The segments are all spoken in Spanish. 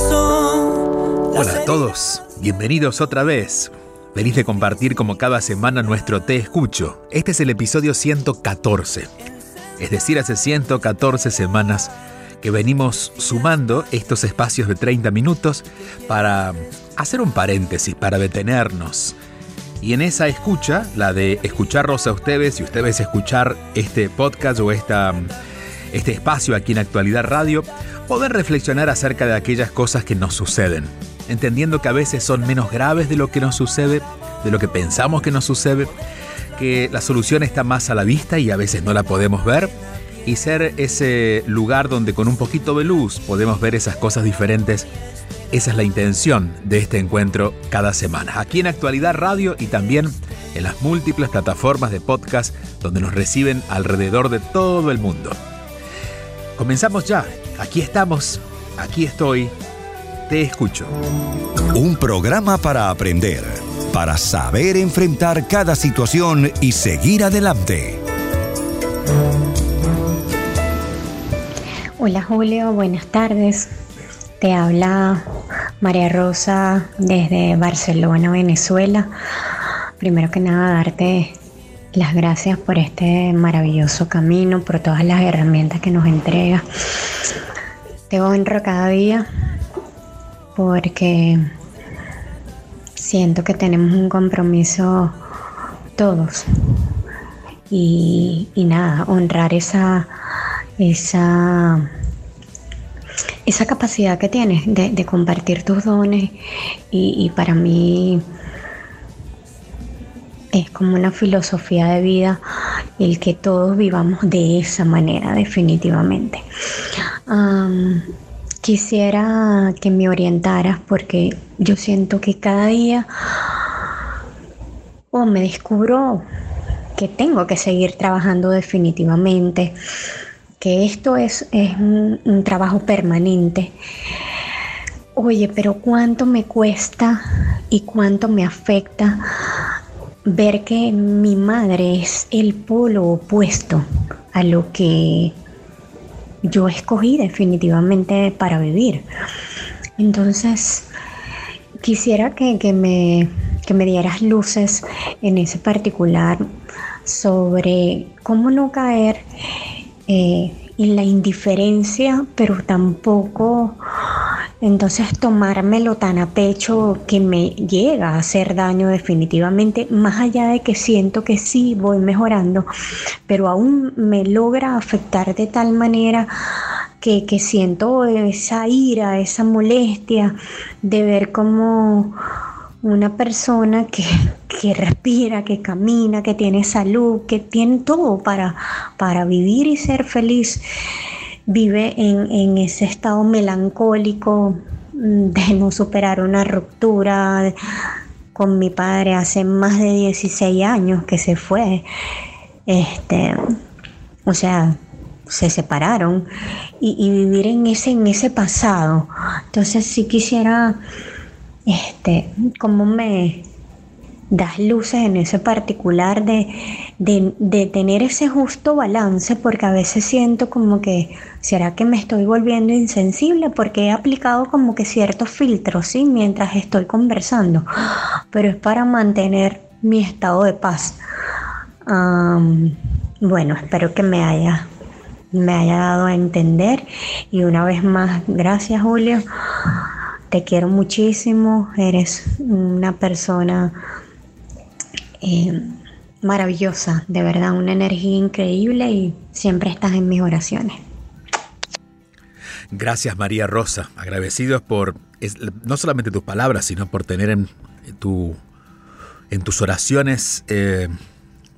Hola a todos, bienvenidos otra vez. Feliz de compartir como cada semana nuestro Te Escucho. Este es el episodio 114. Es decir, hace 114 semanas que venimos sumando estos espacios de 30 minutos para hacer un paréntesis, para detenernos. Y en esa escucha, la de escucharlos a ustedes y ustedes escuchar este podcast o esta, este espacio aquí en Actualidad Radio, poder reflexionar acerca de aquellas cosas que nos suceden, entendiendo que a veces son menos graves de lo que nos sucede, de lo que pensamos que nos sucede, que la solución está más a la vista y a veces no la podemos ver, y ser ese lugar donde con un poquito de luz podemos ver esas cosas diferentes. Esa es la intención de este encuentro cada semana, aquí en Actualidad Radio y también en las múltiples plataformas de podcast donde nos reciben alrededor de todo el mundo. Comenzamos ya, aquí estamos, aquí estoy, te escucho. Un programa para aprender, para saber enfrentar cada situación y seguir adelante. Hola Julio, buenas tardes. Te habla María Rosa desde Barcelona, Venezuela. Primero que nada, darte las gracias por este maravilloso camino, por todas las herramientas que nos entrega. Te honro cada día porque siento que tenemos un compromiso todos. Y, nada, honrar esa esa, esa capacidad que tienes de, compartir tus dones y, para mí es como una filosofía de vida el que todos vivamos de esa manera definitivamente. quisiera que me orientaras porque yo siento que cada día o me descubro que tengo que seguir trabajando definitivamente que esto es, un, un trabajo permanente. Oye, pero cuánto me cuesta y cuánto me afecta ver que mi madre es el polo opuesto a lo que yo escogí definitivamente para vivir. Entonces, quisiera que, me, que me dieras luces en ese particular sobre cómo no caer eh, en la indiferencia, pero tampoco entonces tomármelo tan a pecho que me llega a hacer daño definitivamente, más allá de que siento que sí voy mejorando, pero aún me logra afectar de tal manera que, que siento esa ira, esa molestia de ver cómo una persona que, respira, que camina, que tiene salud, que tiene todo para, para vivir y ser feliz, vive en, ese estado melancólico de no superar una ruptura con mi padre hace más de 16 años que se fue. Este, o sea, se separaron y, y, vivir en ese, en ese pasado. Entonces sí quisiera este, cómo me das luces en ese particular de, de, tener ese justo balance, porque a veces siento como que, ¿será que me estoy volviendo insensible? Porque he aplicado como que ciertos filtros, ¿sí? Mientras estoy conversando, pero es para mantener mi estado de paz. bueno, espero que me haya, me haya dado a entender y una vez más, gracias Julio te quiero muchísimo, eres una persona eh, maravillosa, de verdad, una energía increíble y siempre estás en mis oraciones. Gracias María Rosa, agradecidos por no solamente tus palabras, sino por tener en, en tus oraciones eh,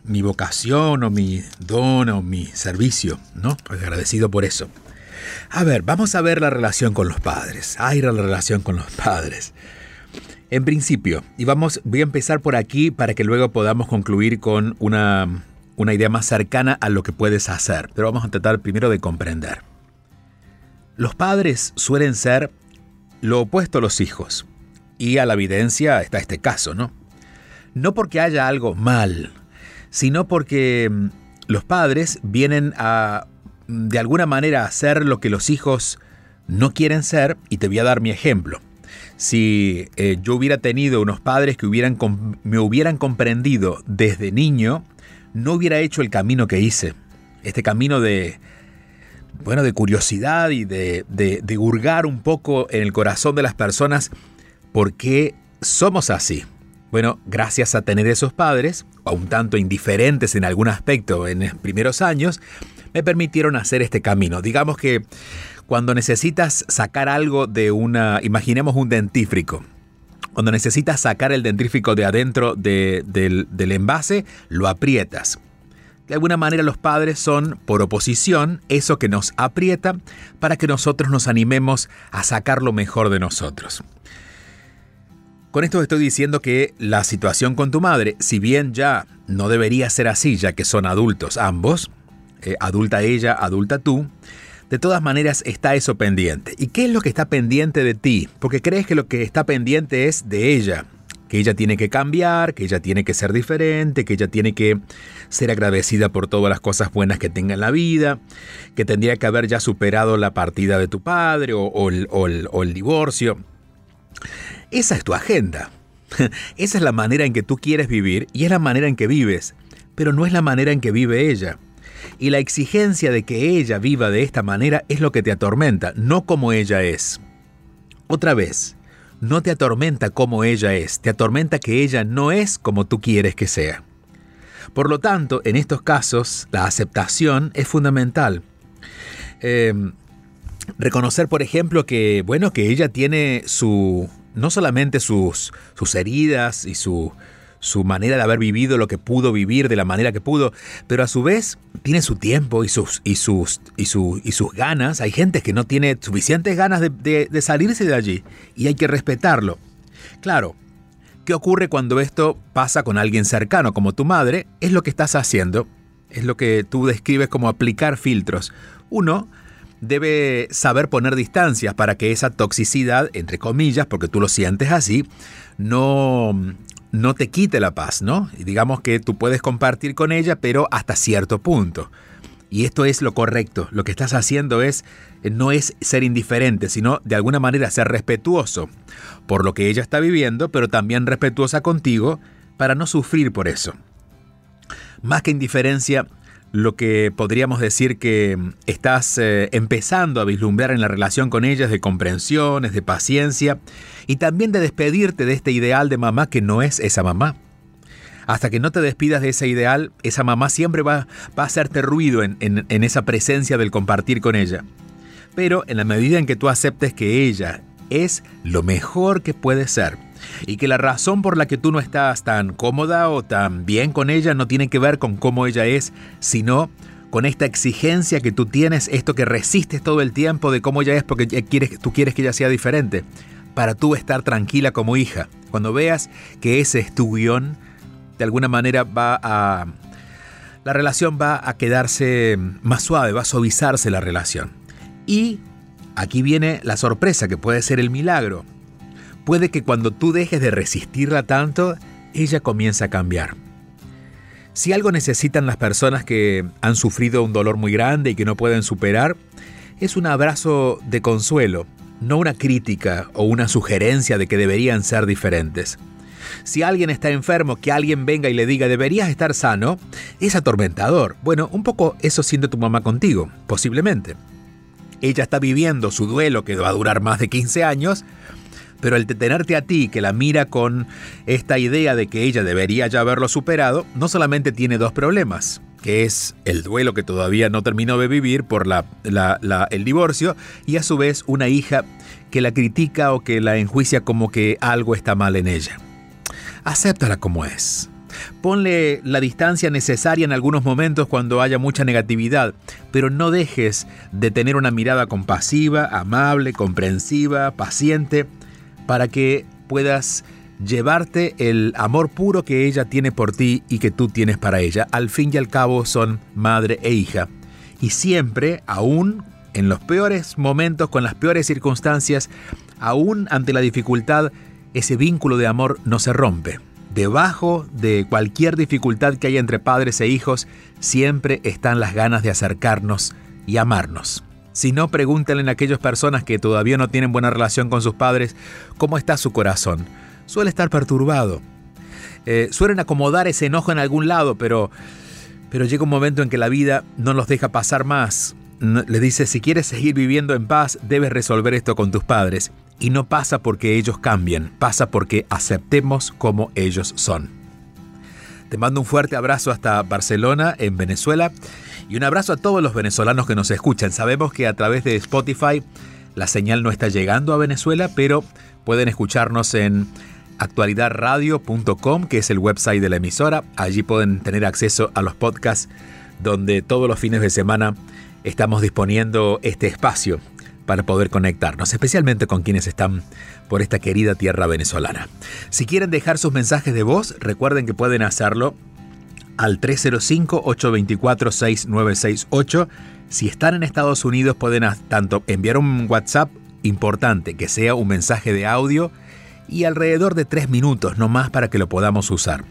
mi vocación o mi don o mi servicio, ¿no? Pues agradecido por eso. A ver, vamos a ver la relación con los padres. Ay, la relación con los padres. En principio, y vamos, voy a empezar por aquí para que luego podamos concluir con una, una idea más cercana a lo que puedes hacer. Pero vamos a tratar primero de comprender. Los padres suelen ser lo opuesto a los hijos. Y a la evidencia está este caso, ¿no? No porque haya algo mal, sino porque mm, los padres vienen a, mm, de alguna manera, hacer lo que los hijos no quieren ser, y te voy a dar mi ejemplo. Si eh, yo hubiera tenido unos padres que me hubieran comprendido desde niño, no hubiera hecho el camino que hice. Este camino de, bueno, de curiosidad y de, de, hurgar un poco en el corazón de las personas por qué somos así. Bueno, gracias a tener esos padres, a un tanto indiferentes en algún aspecto en los primeros años, me permitieron hacer este camino. Digamos que cuando necesitas sacar algo de una, imaginemos un dentífrico, cuando necesitas sacar el dentífrico de adentro del, del envase, lo aprietas. De alguna manera los padres son, por oposición, eso que nos aprieta para que nosotros nos animemos a sacar lo mejor de nosotros. Con esto estoy diciendo que la situación con tu madre, si bien ya no debería ser así, ya que son adultos ambos, eh, adulta ella, adulta tú, de todas maneras está eso pendiente. ¿Y qué es lo que está pendiente de ti? Porque crees que lo que está pendiente es de ella, que ella tiene que cambiar, que ella tiene que ser diferente, que ella tiene que ser agradecida por todas las cosas buenas que tenga en la vida, que tendría que haber ya superado la partida de tu padre o, el, divorcio. Esa es tu agenda. Esa es la manera en que tú quieres vivir y es la manera en que vives, pero no es la manera en que vive ella. Y la exigencia de que ella viva de esta manera es lo que te atormenta, no como ella es. Otra vez, no te atormenta como ella es, te atormenta que ella no es como tú quieres que sea. Por lo tanto, en estos casos, la aceptación es fundamental. Em, reconocer, por ejemplo, que, bueno, que ella tiene su, no solamente sus, sus heridas y su, su manera de haber vivido lo que pudo vivir de la manera que pudo, pero a su vez tiene su tiempo y sus, y sus, y y sus ganas. Hay gente que no tiene suficientes ganas de, de salirse de allí y hay que respetarlo. Claro, ¿qué ocurre cuando esto pasa con alguien cercano como tu madre? Es lo que estás haciendo, es lo que tú describes como aplicar filtros. Uno, debe saber poner distancias para que esa toxicidad, entre comillas, porque tú lo sientes así, no, no te quite la paz, ¿no? Y digamos que tú puedes compartir con ella, pero hasta cierto punto. Y esto es lo correcto. Lo que estás haciendo es no es ser indiferente, sino de alguna manera ser respetuoso por lo que ella está viviendo, pero también respetuosa contigo para no sufrir por eso. Más que indiferencia, lo que podríamos decir que estás eh, empezando a vislumbrar en la relación con ella es de comprensión, es de paciencia y también de despedirte de este ideal de mamá que no es esa mamá. Hasta que no te despidas de ese ideal, esa mamá siempre va, a hacerte ruido en, en esa presencia del compartir con ella. Pero en la medida en que tú aceptes que ella es lo mejor que puede ser, y que la razón por la que tú no estás tan cómoda o tan bien con ella no tiene que ver con cómo ella es, sino con esta exigencia que tú tienes, esto que resistes todo el tiempo de cómo ella es porque quieres, tú quieres que ella sea diferente, para tú estar tranquila como hija. Cuando veas que ese es tu guion, de alguna manera va a... La relación va a quedarse más suave, va a suavizarse la relación. Y aquí viene la sorpresa, que puede ser el milagro puede que cuando tú dejes de resistirla tanto, ella comience a cambiar. Si algo necesitan las personas que han sufrido un dolor muy grande y que no pueden superar, es un abrazo de consuelo, no una crítica o una sugerencia de que deberían ser diferentes. Si alguien está enfermo, que alguien venga y le diga deberías estar sano, es atormentador. Bueno, un poco eso siente tu mamá contigo, posiblemente. Ella está viviendo su duelo que va a durar más de 15 años, pero el detenerte a ti, que la mira con esta idea de que ella debería ya haberlo superado, no solamente tiene dos problemas, que es el duelo que todavía no terminó de vivir por la, el divorcio, y a su vez una hija que la critica o que la enjuicia como que algo está mal en ella. Acéptala como es. Ponle la distancia necesaria en algunos momentos cuando haya mucha negatividad, pero no dejes de tener una mirada compasiva, amable, comprensiva, paciente, para que puedas llevarte el amor puro que ella tiene por ti y que tú tienes para ella. Al fin y al cabo son madre e hija. Y siempre, aún en los peores momentos, con las peores circunstancias, aún ante la dificultad, ese vínculo de amor no se rompe. Debajo de cualquier dificultad que haya entre padres e hijos, siempre están las ganas de acercarnos y amarnos. Si no, pregúntenle a aquellas personas que todavía no tienen buena relación con sus padres, ¿cómo está su corazón? suele estar perturbado. Eh, suelen acomodar ese enojo en algún lado, pero, pero llega un momento en que la vida no los deja pasar más. Le dice, si quieres seguir viviendo en paz, debes resolver esto con tus padres. Y no pasa porque ellos cambien, pasa porque aceptemos como ellos son. Te mando un fuerte abrazo hasta Barcelona, en Venezuela, y un abrazo a todos los venezolanos que nos escuchan. Sabemos que a través de Spotify la señal no está llegando a Venezuela, pero pueden escucharnos en actualidadradio.com, que es el website de la emisora. Allí pueden tener acceso a los podcasts donde todos los fines de semana estamos disponiendo este espacio para poder conectarnos, especialmente con quienes están por esta querida tierra venezolana. Si quieren dejar sus mensajes de voz, recuerden que pueden hacerlo al 305-824-6968. Si están en Estados Unidos, pueden tanto enviar un WhatsApp importante, que sea un mensaje de audio, y alrededor de tres minutos no más para que lo podamos usar.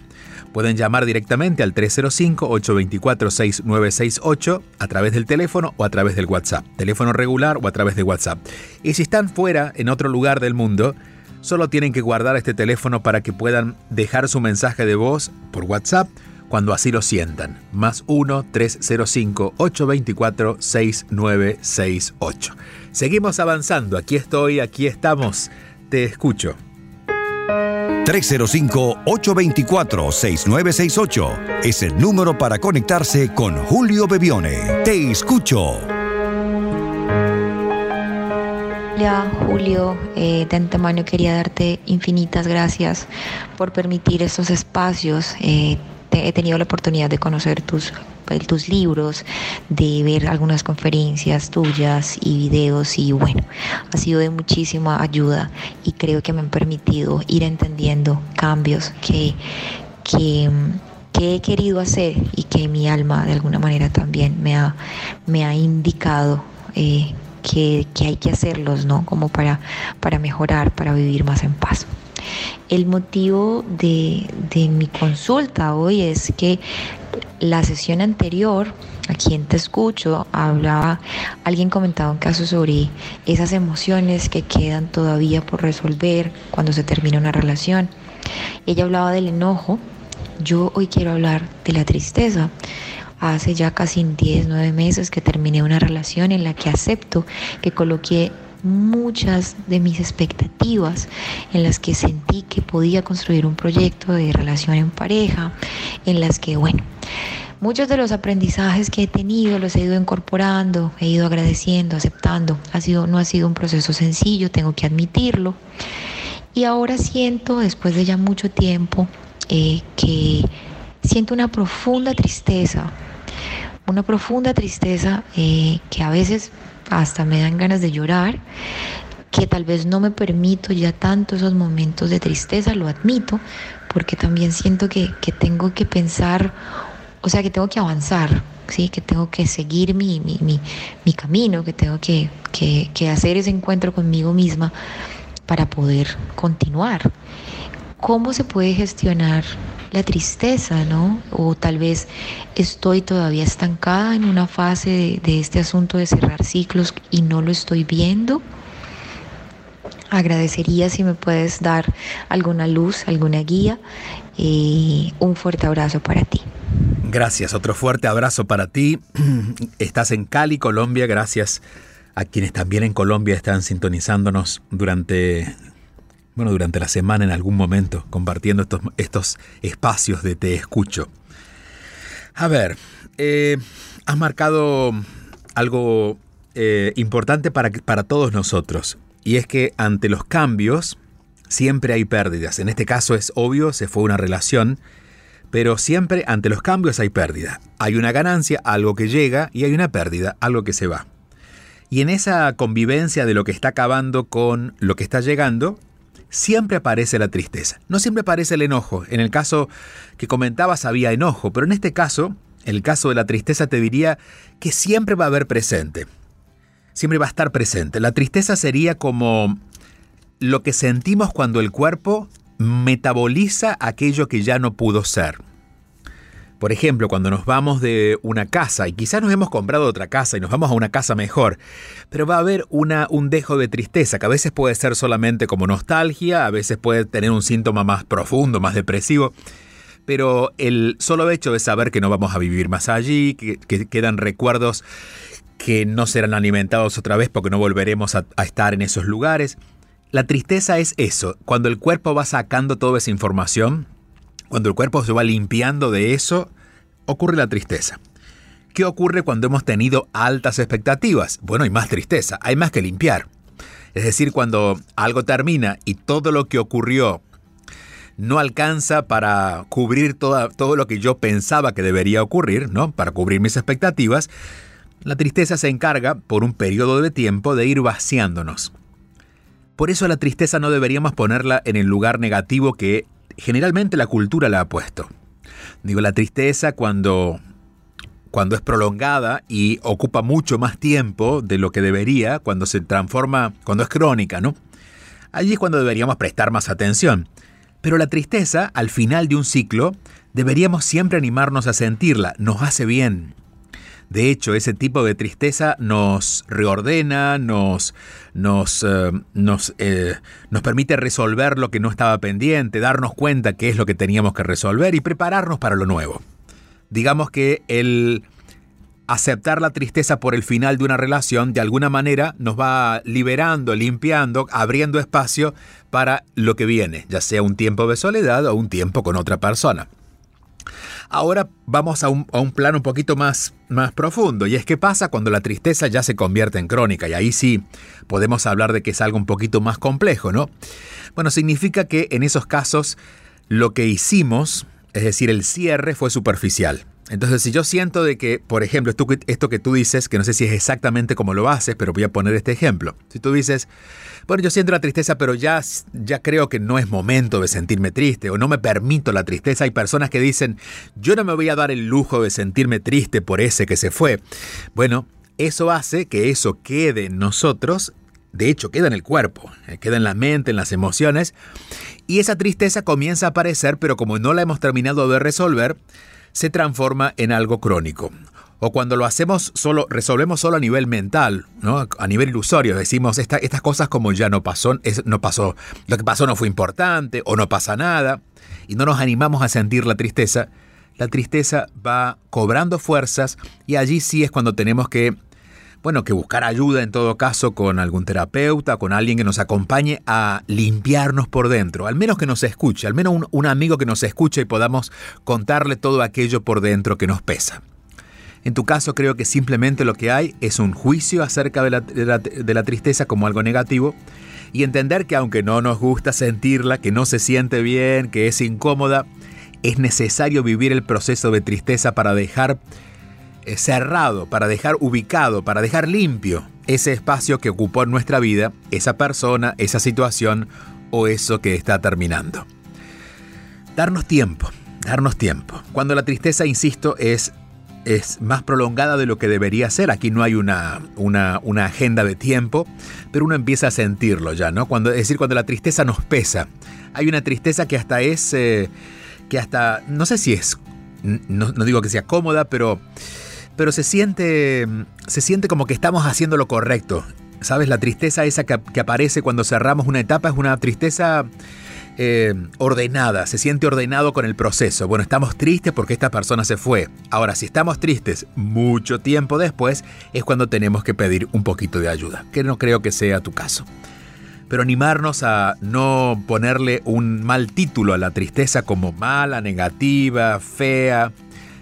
Pueden llamar directamente al 305-824-6968 a través del teléfono o a través del WhatsApp, teléfono regular o a través de WhatsApp. Y si están fuera, en otro lugar del mundo, solo tienen que guardar este teléfono para que puedan dejar su mensaje de voz por WhatsApp cuando así lo sientan. Más 1-305-824-6968. Seguimos avanzando, aquí estoy, aquí estamos, te escucho. 305-824-6968 es el número para conectarse con Julio Bebione. Te escucho. Hola Julio, eh, de antemano quería darte infinitas gracias por permitir estos espacios. Eh, he tenido la oportunidad de conocer tus, tus libros, de ver algunas conferencias tuyas y videos y bueno, ha sido de muchísima ayuda y creo que me han permitido ir entendiendo cambios que, que, he querido hacer y que mi alma de alguna manera también me ha, me ha indicado. Eh, que, que, hay que hacerlos, ¿no? Como para, para mejorar, para vivir más en paz. El motivo de, mi consulta hoy es que la sesión anterior, a quien te escucho, hablaba, alguien comentaba un caso sobre esas emociones que quedan todavía por resolver cuando se termina una relación. Ella hablaba del enojo, yo hoy quiero hablar de la tristeza. Hace ya casi 10, 9 meses que terminé una relación en la que acepto que coloqué muchas de mis expectativas en las que sentí que podía construir un proyecto de relación en pareja, en las que, bueno, muchos de los aprendizajes que he tenido los he ido incorporando, he ido agradeciendo, aceptando. Ha sido, no ha sido un proceso sencillo, tengo que admitirlo. Y ahora siento, después de ya mucho tiempo, eh, que siento una profunda tristeza, una profunda tristeza eh, que a veces hasta me dan ganas de llorar, que tal vez no me permito ya tanto esos momentos de tristeza, lo admito, porque también siento que, tengo que pensar, o sea, que tengo que avanzar, ¿sí? que tengo que seguir mi, mi, camino, que tengo que, que hacer ese encuentro conmigo misma para poder continuar. ¿Cómo se puede gestionar la tristeza, ¿no? O tal vez estoy todavía estancada en una fase de, este asunto de cerrar ciclos y no lo estoy viendo. Agradecería si me puedes dar alguna luz, alguna guía. y un fuerte abrazo para ti. Gracias, otro fuerte abrazo para ti. Estás en Cali, Colombia. Gracias a quienes también en Colombia están sintonizándonos durante bueno, durante la semana en algún momento, compartiendo estos, estos espacios de Te Escucho. A ver, eh, has marcado algo eh, importante para, para todos nosotros, y es que ante los cambios siempre hay pérdidas. En este caso es obvio, se fue una relación, Pero siempre ante los cambios hay pérdida. Hay una ganancia, algo que llega, y hay una pérdida, algo que se va. Y en esa convivencia de lo que está acabando con lo que está llegando, siempre aparece la tristeza. No siempre aparece el enojo. En el caso que comentabas había enojo, pero en este caso, el caso de la tristeza te diría que siempre va a haber presente. Siempre va a estar presente. La tristeza sería como lo que sentimos cuando el cuerpo metaboliza aquello que ya no pudo ser. Por ejemplo, cuando nos vamos de una casa y quizás nos hemos comprado otra casa y nos vamos a una casa mejor, pero va a haber un dejo de tristeza que a veces puede ser solamente como nostalgia, a veces puede tener un síntoma más profundo, más depresivo, pero el solo hecho de saber que no vamos a vivir más allí, que, quedan recuerdos que no serán alimentados otra vez porque no volveremos a estar en esos lugares, la tristeza es eso, cuando el cuerpo va sacando toda esa información, cuando el cuerpo se va limpiando de eso, ocurre la tristeza. ¿Qué ocurre cuando hemos tenido altas expectativas? Bueno, hay más tristeza, hay más que limpiar. Es decir, cuando algo termina y todo lo que ocurrió no alcanza para cubrir todo lo que yo pensaba que debería ocurrir, ¿no? Para cubrir mis expectativas, la tristeza se encarga, por un periodo de tiempo, de ir vaciándonos. Por eso la tristeza no deberíamos ponerla en el lugar negativo que generalmente la cultura la ha puesto. Digo, la tristeza cuando, cuando es prolongada y ocupa mucho más tiempo de lo que debería, cuando se transforma, cuando es crónica, ¿no? Allí es cuando deberíamos prestar más atención. Pero la tristeza, al final de un ciclo, deberíamos siempre animarnos a sentirla, nos hace bien. De hecho, ese tipo de tristeza nos reordena, nos, nos, eh, nos, eh, nos permite resolver lo que no estaba pendiente, darnos cuenta qué es lo que teníamos que resolver y prepararnos para lo nuevo. Digamos que el aceptar la tristeza por el final de una relación de alguna manera nos va liberando, limpiando, abriendo espacio para lo que viene, ya sea un tiempo de soledad o un tiempo con otra persona. Ahora vamos a un, plano un poquito más, más profundo, y es qué pasa cuando la tristeza ya se convierte en crónica, y ahí sí podemos hablar de que es algo un poquito más complejo, ¿no? Bueno, significa que en esos casos lo que hicimos, es decir, el cierre fue superficial. Entonces, si yo siento de que, por ejemplo, esto, que tú dices, que no sé si es exactamente como lo haces, pero voy a poner este ejemplo. Si tú dices, bueno, yo siento la tristeza, pero ya, ya creo que no es momento de sentirme triste o no me permito la tristeza. Hay personas que dicen, yo no me voy a dar el lujo de sentirme triste por ese que se fue. Bueno, eso hace que eso quede en nosotros, de hecho queda en el cuerpo, eh, queda en la mente, en las emociones, y esa tristeza comienza a aparecer, pero como no la hemos terminado de resolver, se transforma en algo crónico. O cuando lo hacemos solo, resolvemos solo a nivel mental, ¿no? a nivel ilusorio, decimos estas cosas como ya no pasó, no pasó, lo que pasó no fue importante o no pasa nada, y no nos animamos a sentir la tristeza, la tristeza va cobrando fuerzas y allí sí es cuando tenemos que, bueno, que buscar ayuda en todo caso con algún terapeuta, con alguien que nos acompañe a limpiarnos por dentro, al menos que nos escuche, al menos un, amigo que nos escuche y podamos contarle todo aquello por dentro que nos pesa. En tu caso creo que simplemente lo que hay es un juicio acerca de la, tristeza como algo negativo y entender que aunque no nos gusta sentirla, que no se siente bien, que es incómoda, es necesario vivir el proceso de tristeza para dejar cerrado, para dejar ubicado, para dejar limpio ese espacio que ocupó en nuestra vida, esa persona, esa situación o eso que está terminando. Darnos tiempo, darnos tiempo. Cuando la tristeza, insisto, es es más prolongada de lo que debería ser. Aquí no hay una, una, una, agenda de tiempo, pero uno empieza a sentirlo ya, ¿no? Cuando, es decir, cuando la tristeza nos pesa. Hay una tristeza que hasta es, eh, que hasta, no sé si es, no, digo que sea cómoda, pero, pero se, siente, se siente como que estamos haciendo lo correcto. ¿Sabes? La tristeza esa que, aparece cuando cerramos una etapa es una tristeza eh, ordenada, se siente ordenado con el proceso. Bueno, estamos tristes porque esta persona se fue. Ahora, si estamos tristes mucho tiempo después, es cuando tenemos que pedir un poquito de ayuda, que no creo que sea tu caso. Pero animarnos a no ponerle un mal título a la tristeza como mala, negativa, fea.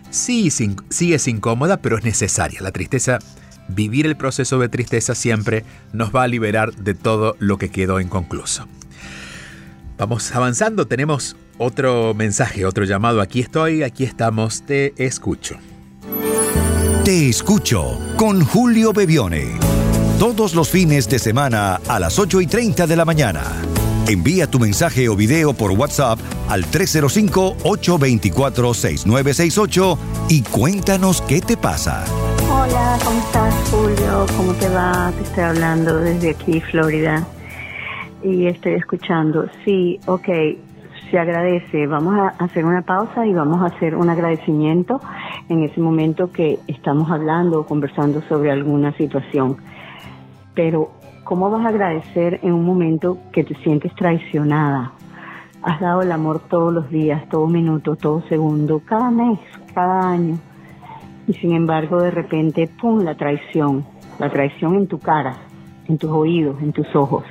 Sí, sí es incómoda, pero es necesaria. La tristeza vivir el proceso de tristeza siempre nos va a liberar de todo lo que quedó inconcluso. Vamos avanzando, tenemos otro mensaje, otro llamado. Aquí estoy, aquí estamos, te escucho. Te escucho con Julio Bebione. Todos los fines de semana a las 8 y 30 de la mañana. Envía tu mensaje o video por WhatsApp al 305-824-6968 y cuéntanos qué te pasa. Hola, ¿cómo estás Julio? ¿Cómo te va? Te estoy hablando desde aquí, Florida. Y estoy escuchando. Sí, ok, se agradece. Vamos a hacer una pausa y vamos a hacer un agradecimiento en ese momento que estamos hablando o conversando sobre alguna situación. Pero ¿Cómo vas a agradecer en un momento que te sientes traicionada? Has dado el amor todos los días, todo minuto, todo segundo, cada mes, cada año. Y sin embargo, de repente, ¡pum!, la traición. La traición en tu cara, en tus oídos, en tus ojos.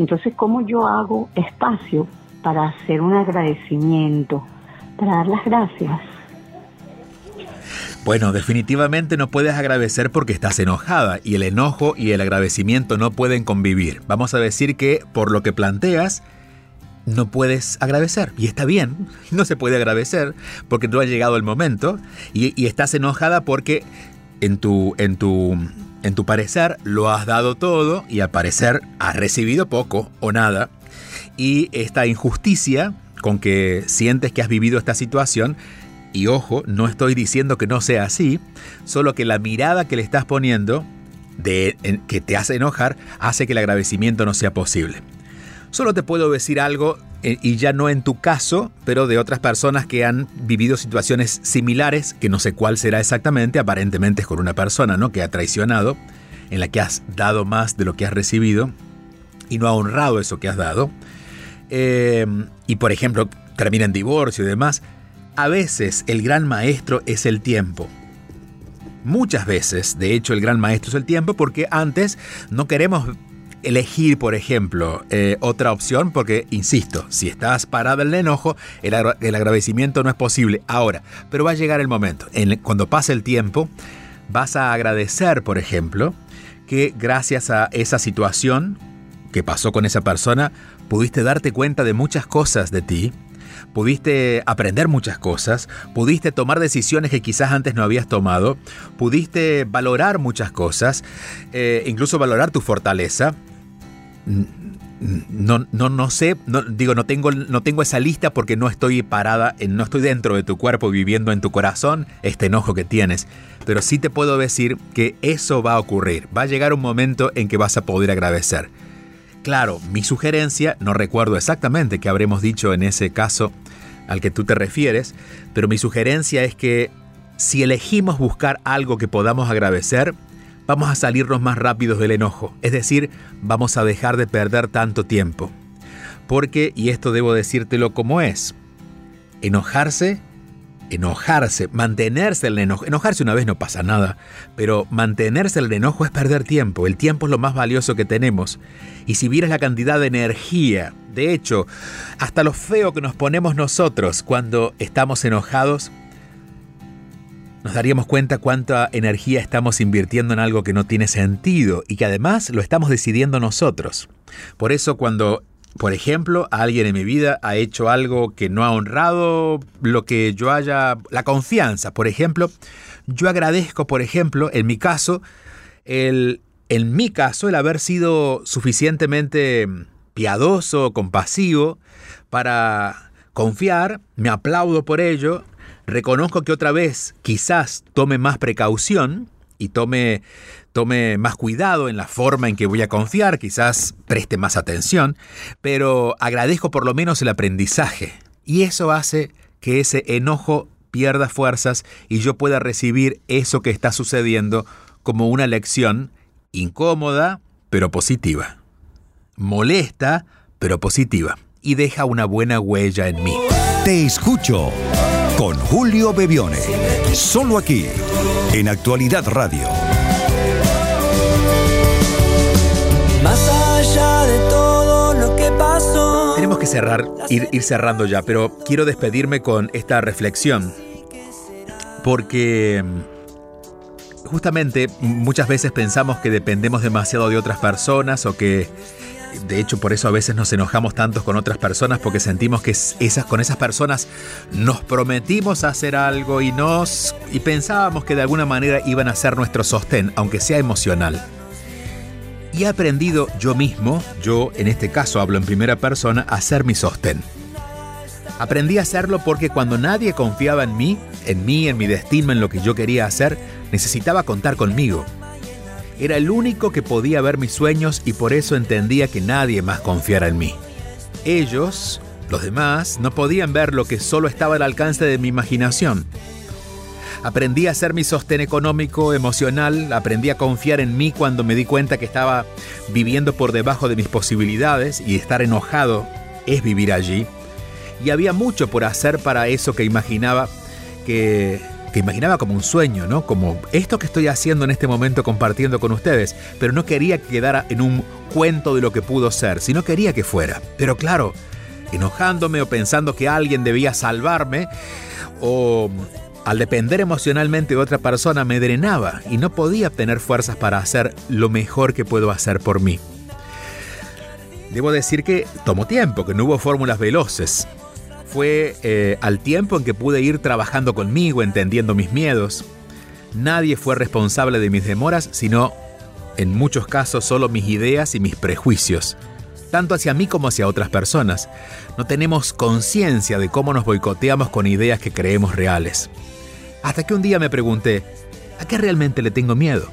Entonces, ¿cómo yo hago espacio para hacer un agradecimiento, para dar las gracias? Bueno, definitivamente no puedes agradecer porque estás enojada y el enojo y el agradecimiento no pueden convivir. Vamos a decir que por lo que planteas, no puedes agradecer. Y está bien, no se puede agradecer porque no ha llegado el momento y, estás enojada porque en tu, en, tu, en tu parecer lo has dado todo y al parecer has recibido poco o nada. Y esta injusticia con que sientes que has vivido esta situación y ojo, no estoy diciendo que no sea así, solo que la mirada que le estás poniendo, de, que te hace enojar, hace que el agradecimiento no sea posible. Solo te puedo decir algo, eh, y ya no en tu caso, pero de otras personas que han vivido situaciones similares, que no sé cuál será exactamente, aparentemente es con una persona ¿no? que ha traicionado, en la que has dado más de lo que has recibido y no ha honrado eso que has dado. Eh, y por ejemplo, termina en divorcio y demás. A veces el gran maestro es el tiempo. Muchas veces, de hecho, el gran maestro es el tiempo porque antes no queremos elegir, por ejemplo, eh, otra opción porque, insisto, si estás parada en el enojo, el, agradecimiento no es posible ahora, pero va a llegar el momento. cuando pase el tiempo, vas a agradecer, por ejemplo, que gracias a esa situación que pasó con esa persona, pudiste darte cuenta de muchas cosas de ti pudiste aprender muchas cosas, pudiste tomar decisiones que quizás antes no habías tomado, pudiste valorar muchas cosas, eh, incluso valorar tu fortaleza. No, no, no sé, no, digo, no tengo, no tengo esa lista porque no estoy parada, no estoy dentro de tu cuerpo viviendo en tu corazón este enojo que tienes. Pero sí te puedo decir que eso va a ocurrir. Va a llegar un momento en que vas a poder agradecer. Claro, mi sugerencia, no recuerdo exactamente qué habremos dicho en ese caso al que tú te refieres, pero mi sugerencia es que si elegimos buscar algo que podamos agradecer, vamos a salirnos más rápidos del enojo, es decir, vamos a dejar de perder tanto tiempo. Porque, y esto debo decírtelo como es, enojarse enojarse, mantenerse el enojo. Enojarse una vez no pasa nada, pero mantenerse el enojo es perder tiempo. El tiempo es lo más valioso que tenemos. Y si vieras la cantidad de energía, de hecho, hasta lo feo que nos ponemos nosotros cuando estamos enojados, nos daríamos cuenta cuánta energía estamos invirtiendo en algo que no tiene sentido y que además lo estamos decidiendo nosotros. Por eso cuando por ejemplo, alguien en mi vida ha hecho algo que no ha honrado lo que yo haya, la confianza, por ejemplo, yo agradezco, por ejemplo, en mi caso, el, en mi caso, el haber sido suficientemente piadoso, compasivo, para confiar, me aplaudo por ello, reconozco que otra vez quizás tome más precaución y tome tome más cuidado en la forma en que voy a confiar, quizás preste más atención, pero agradezco por lo menos el aprendizaje. Y eso hace que ese enojo pierda fuerzas y yo pueda recibir eso que está sucediendo como una lección incómoda, pero positiva. Molesta, pero positiva. Y deja una buena huella en mí. Te escucho con Julio Bebione. Solo aquí, en Actualidad Radio. Más allá de todo lo que pasó. Tenemos que cerrar, ir, ir cerrando ya, pero quiero despedirme con esta reflexión. Porque mm, justamente muchas veces pensamos que dependemos demasiado de otras personas o que De hecho, por eso a veces nos enojamos tanto con otras personas porque sentimos que esas, con esas personas nos prometimos hacer algo y nos y pensábamos que de alguna manera iban a ser nuestro sostén, aunque sea emocional. Y he aprendido yo mismo, yo en este caso hablo en primera persona, a ser mi sostén. Aprendí a hacerlo porque cuando nadie confiaba en mí, en mí, en mi destino, en lo que yo quería hacer, necesitaba contar conmigo. Era el único que podía ver mis sueños y por eso entendía que nadie más confiara en mí. Ellos, los demás, no podían ver lo que solo estaba al alcance de mi imaginación. Aprendí a ser mi sostén económico, emocional, aprendí a confiar en mí cuando me di cuenta que estaba viviendo por debajo de mis posibilidades y estar enojado es vivir allí. Y había mucho por hacer para eso que imaginaba que que imaginaba como un sueño, ¿no? Como esto que estoy haciendo en este momento compartiendo con ustedes, pero no quería que quedara en un cuento de lo que pudo ser, sino quería que fuera. Pero claro, enojándome o pensando que alguien debía salvarme, o al depender emocionalmente de otra persona me drenaba y no podía tener fuerzas para hacer lo mejor que puedo hacer por mí. Debo decir que tomó tiempo, que no hubo fórmulas veloces fue eh, al tiempo en que pude ir trabajando conmigo, entendiendo mis miedos. Nadie fue responsable de mis demoras, sino, en muchos casos, solo mis ideas y mis prejuicios, tanto hacia mí como hacia otras personas. No tenemos conciencia de cómo nos boicoteamos con ideas que creemos reales. Hasta que un día me pregunté, ¿a qué realmente le tengo miedo?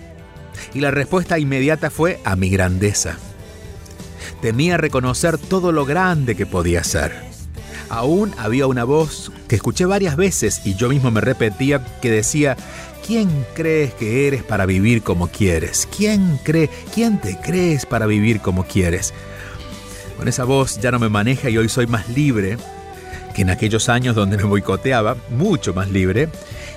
Y la respuesta inmediata fue a mi grandeza. Temía reconocer todo lo grande que podía ser. Aún había una voz que escuché varias veces y yo mismo me repetía que decía, ¿quién crees que eres para vivir como quieres? ¿Quién cree, quién te crees para vivir como quieres? Con esa voz ya no me maneja y hoy soy más libre que en aquellos años donde me boicoteaba, mucho más libre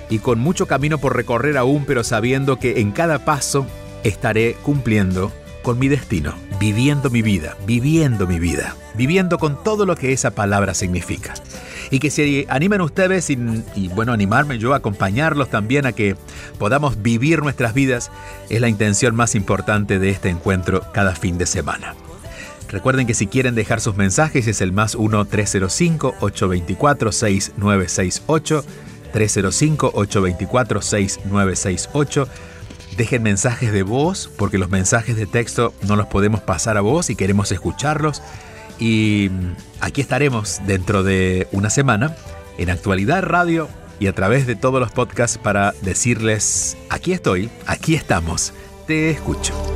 y con mucho camino por recorrer aún, pero sabiendo que en cada paso estaré cumpliendo con mi destino, viviendo mi vida, viviendo mi vida, viviendo con todo lo que esa palabra significa. Y que se animen ustedes y, y, bueno, animarme yo, acompañarlos también a que podamos vivir nuestras vidas, es la intención más importante de este encuentro cada fin de semana. Recuerden que si quieren dejar sus mensajes es el más 1-305-824-6968, 305-824-6968 Dejen mensajes de voz, porque los mensajes de texto no los podemos pasar a voz y queremos escucharlos. Y aquí estaremos dentro de una semana en Actualidad Radio y a través de todos los podcasts para decirles, aquí estoy, aquí estamos, te escucho.